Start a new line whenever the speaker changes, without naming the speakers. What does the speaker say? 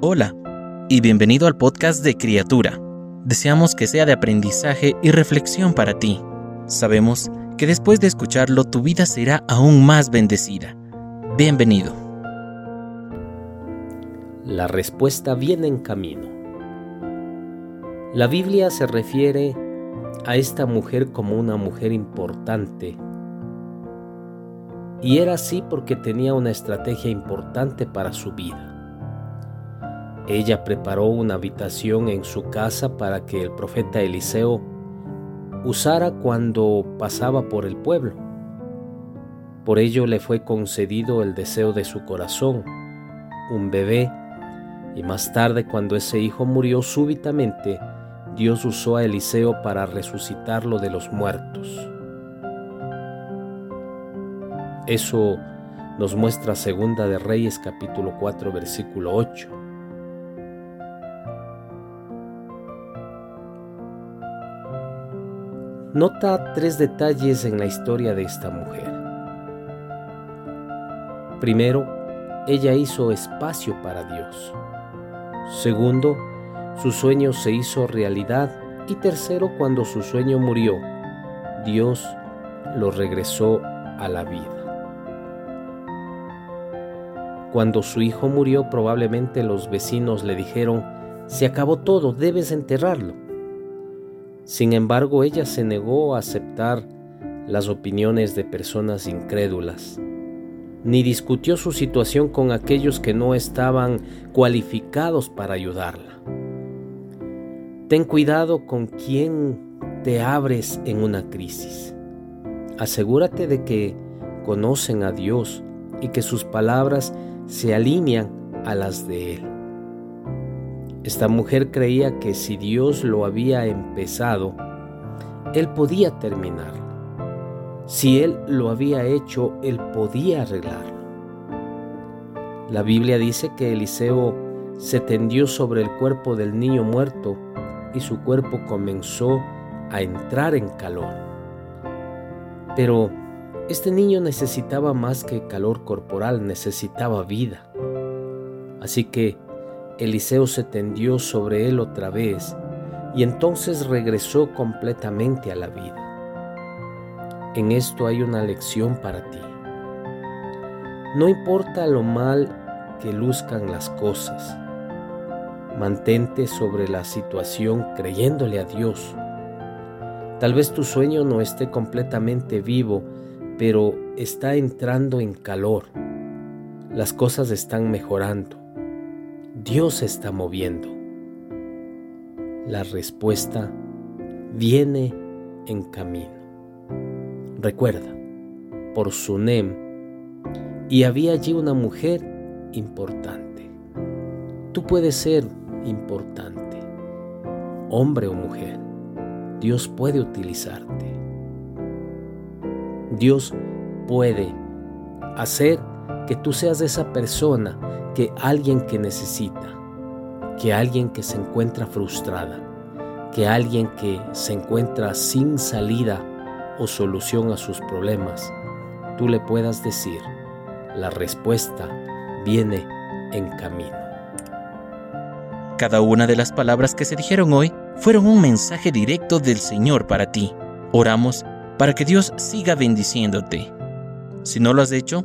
Hola y bienvenido al podcast de Criatura. Deseamos que sea de aprendizaje y reflexión para ti. Sabemos que después de escucharlo tu vida será aún más bendecida. Bienvenido.
La respuesta viene en camino. La Biblia se refiere a esta mujer como una mujer importante. Y era así porque tenía una estrategia importante para su vida. Ella preparó una habitación en su casa para que el profeta Eliseo usara cuando pasaba por el pueblo. Por ello le fue concedido el deseo de su corazón, un bebé, y más tarde cuando ese hijo murió súbitamente, Dios usó a Eliseo para resucitarlo de los muertos. Eso nos muestra Segunda de Reyes capítulo 4 versículo 8. Nota tres detalles en la historia de esta mujer. Primero, ella hizo espacio para Dios. Segundo, su sueño se hizo realidad. Y tercero, cuando su sueño murió, Dios lo regresó a la vida. Cuando su hijo murió, probablemente los vecinos le dijeron, se acabó todo, debes enterrarlo. Sin embargo, ella se negó a aceptar las opiniones de personas incrédulas, ni discutió su situación con aquellos que no estaban cualificados para ayudarla. Ten cuidado con quién te abres en una crisis. Asegúrate de que conocen a Dios y que sus palabras se alinean a las de Él. Esta mujer creía que si Dios lo había empezado, Él podía terminarlo. Si Él lo había hecho, Él podía arreglarlo. La Biblia dice que Eliseo se tendió sobre el cuerpo del niño muerto y su cuerpo comenzó a entrar en calor. Pero este niño necesitaba más que calor corporal, necesitaba vida. Así que Eliseo se tendió sobre él otra vez y entonces regresó completamente a la vida. En esto hay una lección para ti. No importa lo mal que luzcan las cosas, mantente sobre la situación creyéndole a Dios. Tal vez tu sueño no esté completamente vivo, pero está entrando en calor. Las cosas están mejorando. Dios está moviendo. La respuesta viene en camino. Recuerda, por Sunem, y había allí una mujer importante. Tú puedes ser importante, hombre o mujer. Dios puede utilizarte. Dios puede hacer que tú seas esa persona que alguien que necesita, que alguien que se encuentra frustrada, que alguien que se encuentra sin salida o solución a sus problemas, tú le puedas decir, la respuesta viene en camino.
Cada una de las palabras que se dijeron hoy fueron un mensaje directo del Señor para ti. Oramos para que Dios siga bendiciéndote. Si no lo has hecho,